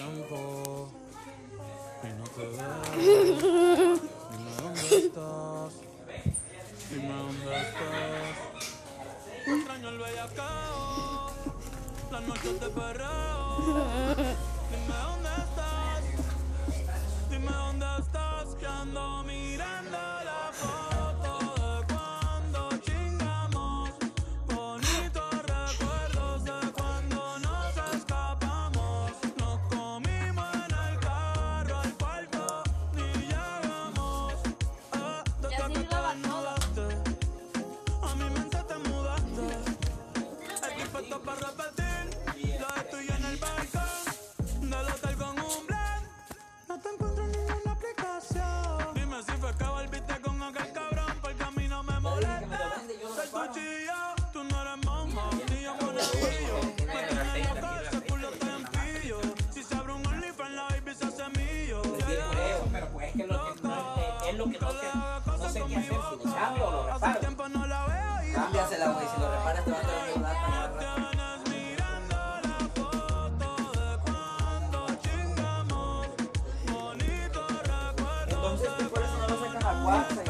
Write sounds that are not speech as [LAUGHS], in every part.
y no te veo. Dime dónde estás. Dime dónde estás. Extraño el bellacao, las noches de perreo. Lo que no sé, no sé qué hacer, si le cambio o lo reparo. Cámbiasela, güey. Si lo reparas, te va a estar para rato. Entonces, tú por eso no lo sacas a WhatsApp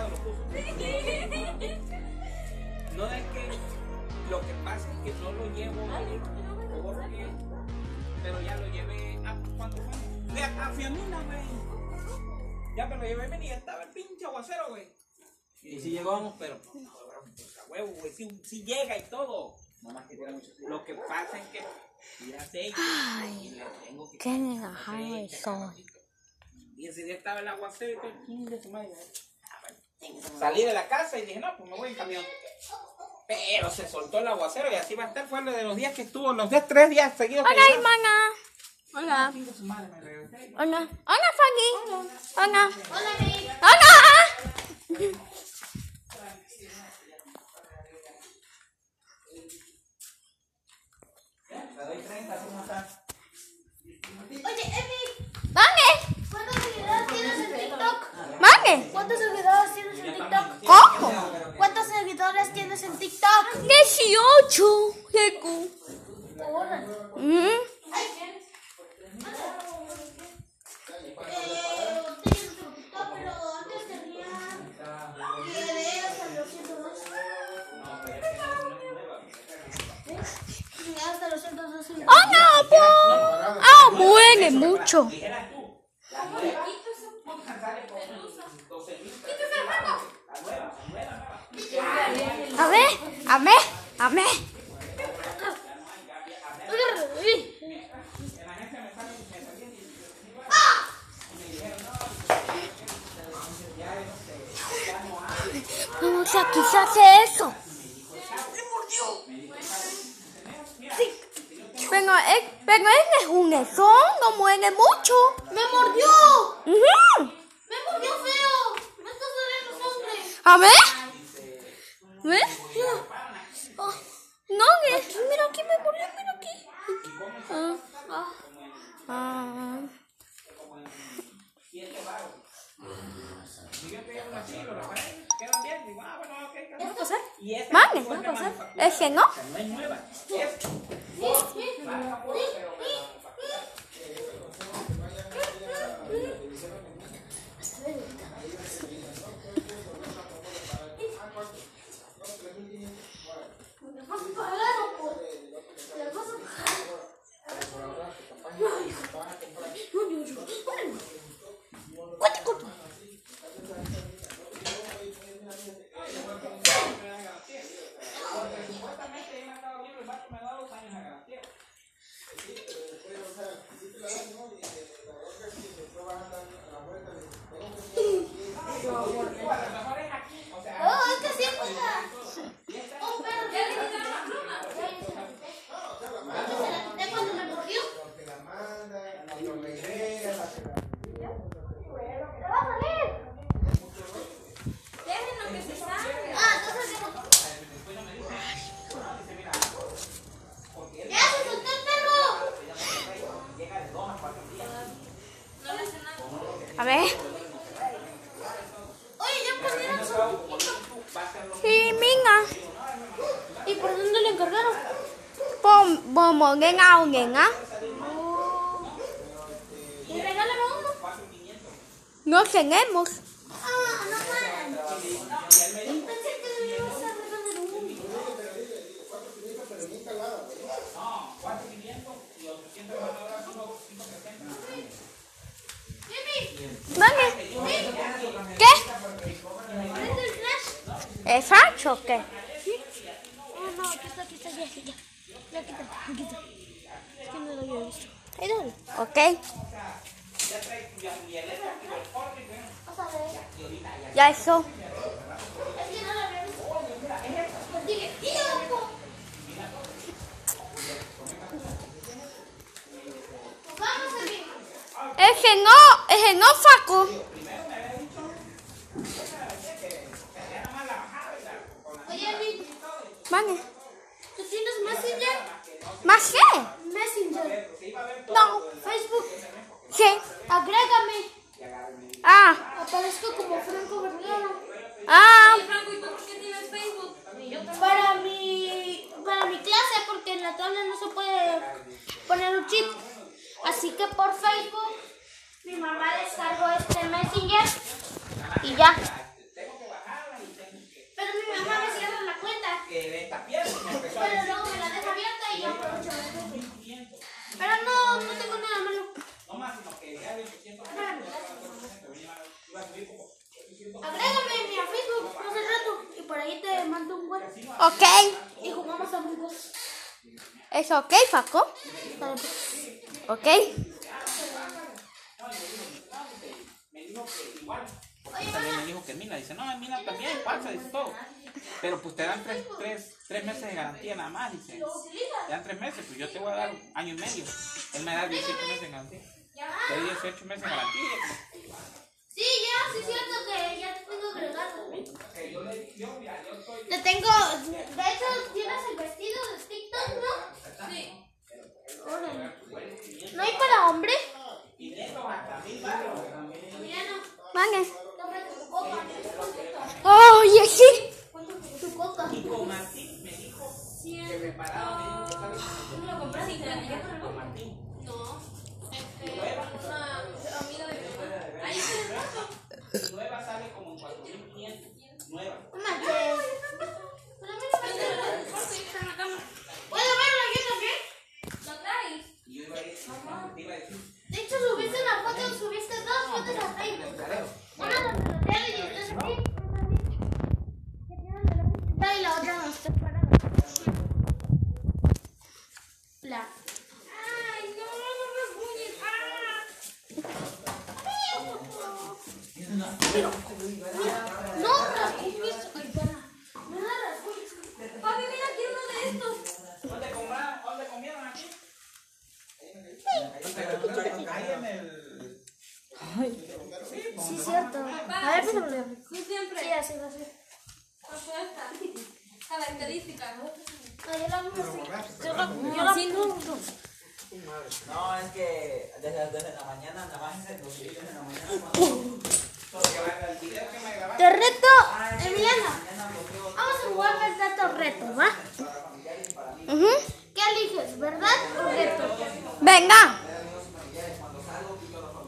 lo puso. No es que lo que pasa es que no lo llevo porque, pero ya lo llevé a cuánto fue? De a Fiamina, güey. Ya me lo llevé venía, estaba el pinche aguacero, güey. Y si llegamos, pero pues, a huevo, güey, si, si llega y todo. Nada más que mucho Lo que pasa es que ir a aceite y le tengo que caballito. Y ese día estaba el aguacero y todo, su madre. Salí de la casa y dije, no, pues me voy en camión. Pero se soltó el aguacero y así va a estar. Fue de los días que estuvo, los días, tres días seguidos. Hola, hermana. Hola. Hola. Hola, Fanny. Hola. Hola. Te doy 30, así no estás. Oye, Emi, ¿Dónde? ¿cuántos seguidores tienes en TikTok? ¿Dónde? ¿Cuántos seguidores tienes en TikTok? ¿Cómo? ¿Cuántos seguidores tienes en TikTok? 18. Secu. Ahora. Mm. Ay, ¿qué? Tienes tu TikTok, pero antes tenía videos hasta los 102. Hasta los 102. ¡Oh, no, po! ¡Ah, muere mucho! A ver, a ver, a ver. ¿Cómo se quise hacer eso? Sí. Pero, es, pero él es un nezón, no muere mucho. ¡Me mordió! Ujú. ¡Me mordió feo! ¡Me está saliendo sangre! A ver. ¿Ves? Oh, no, es- mira aquí, me murió, mira aquí. Ah, ah, ah. Quedan bien, digo, bueno, ok, ¿Va a pasar? Vale, fue va a pasar. manufactura. Ese no. Yes, yes, yes. Encargaron? Y regálame uno. No tenemos. Ah, no. Pensé que. ¿Qué? ¿Es o qué? Oh, no, aquí está, aquí está, ya, ya. Es que no lo había visto. Ahí dale. Ok. Vas a ver. Ya eso. Es que no visto. Pues dije, Sí. Agrégame. Ah. Aparezco como Franco Vergara. Ah. Franco, ¿y tú por qué tienes Facebook? Para mi, para mi clase, porque en la tabla no se puede poner un chip. Así que por Facebook, mi mamá descargó este Messenger y ya. Pero mi mamá me cierra la cuenta. Pero luego me la deja abierta y yo aprovecho de Facebook. Pero no, no tengo nada malo. Agrégame mi a Facebook hace rato y por ahí te mando un buen Ok. y jugamos amigos. ¿Es ok, Paco? Ok. Oye, También me dijo que Mina, dice, no, Mina también pasa, dice todo. Pero pues te dan tres, tres, tres meses de garantía nada más, dice. Te dan tres meses, pues yo te voy a dar año y medio. Él me da 18 meses de garantía. Te doy 18 meses de garantía. Sí, ya, sí es cierto que ya te tengo agregado. Te tengo, de hecho, tienes el vestido de TikTok, ¿no? Sí. Órale. ¿No hay para hombre? Vale. no, cómprate tu coca. Oye, sí. Tu coca. ¿Tú lo compraste? No. Este, una amiga de mi mamá. Ahí está el plato. Nueva sale como en 4.500. Nueva. No manches. Pero a mí no me Pero sirve. el corte está en la cama. ¿Puedo verlo yo también? ¿Lo traes? Y yo iba a decir, te iba a decir, De hecho, subiste una foto, subiste dos fotos a Facebook. Una donde lo tele y estás aquí. Que tiene la luz Y la otra donde estás parada. La. Ay, no, no me rasguñes. ¡Ah! No, rasguñes. Ay, para. No la rasguñes. Papi, mira, quiero uno de estos. ¿Dónde compraron? ¿Dónde comieron aquí? Ahí en el... Sí, cierto. A ver, pues lo Tú siempre. Sí, así va a ser. Con esta característica, ¿no? No, yo la misma sí. Yo la, yo Yo la sí, no. No, es que desde, desde la mañana, nada más ese los videos en la mañana. El. Te reto, Emiliana. Vamos a jugar verdad o reto, ¿va? Ujú. ¿Qué eliges, verdad o reto? Venga.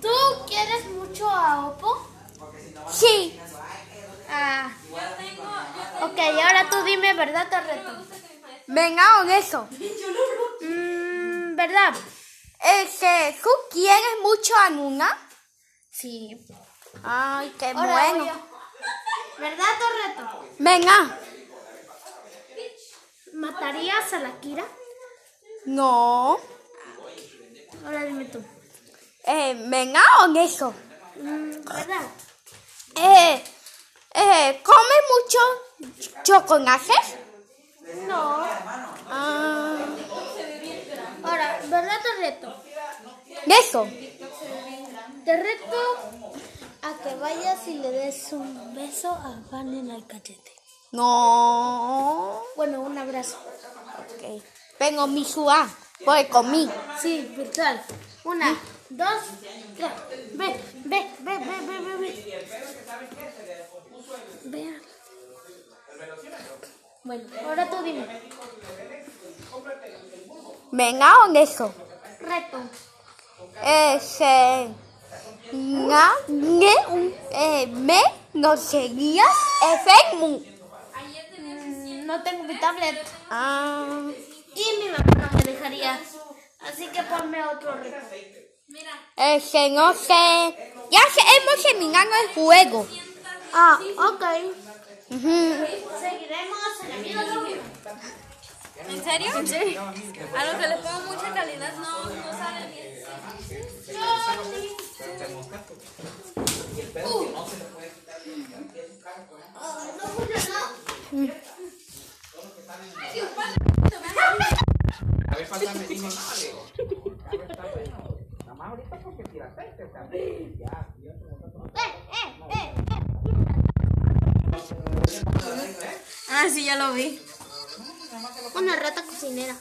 ¿Tú quieres mucho a Oppo? Sí. Ah, Yo tengo, yo ok, y ahora tú dime verdad o reto. tengo que mi maestra. Venga con eso. [LAUGHS] Mmm, ¿verdad? Es que tú quieres mucho a Nuna. Sí. Ay, qué Ahora bueno. ¿Verdad o reto? Venga. ¿Matarías a la Kira? No. Ahora dime tú. Eh, venga con eso. Mm, ¿Verdad? Eh, eh, ¿Come mucho chocolates? No. Ah, Ahora, ¿verdad o reto? eso. Te reto a que vayas y le des un beso a Van en el cachete. No. Bueno, un abrazo. Ok. Vengo mi suá. Voy con mí. Sí, virtual. Una, dos, tres. Ve, ve, ve, ve, ve, ve, ve. Vea. Bueno, ahora tú dime. Venga, ¿dónde eso? Reto. Ese. Ne, un, eh, me, no seguías, efecto. Mm, No tengo mi tablet. Ah. Y mi mamá no me dejaría. Así que ponme otro reto. Ese no sé. Ya se, hemos terminado el juego. Ah, ok. Seguiremos en el video. ¿En serio? ¿En serio? A lo que le pongo mucha calidad no, no sale bien. La vez pasada me dijo nada, le digo. "Ya no está bueno". Nada más ahorita porque tiraste este también. Ya, Ah, sí, ya lo vi. Una rata cocinera.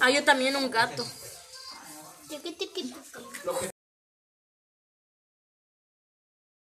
Ah, yo también un gato.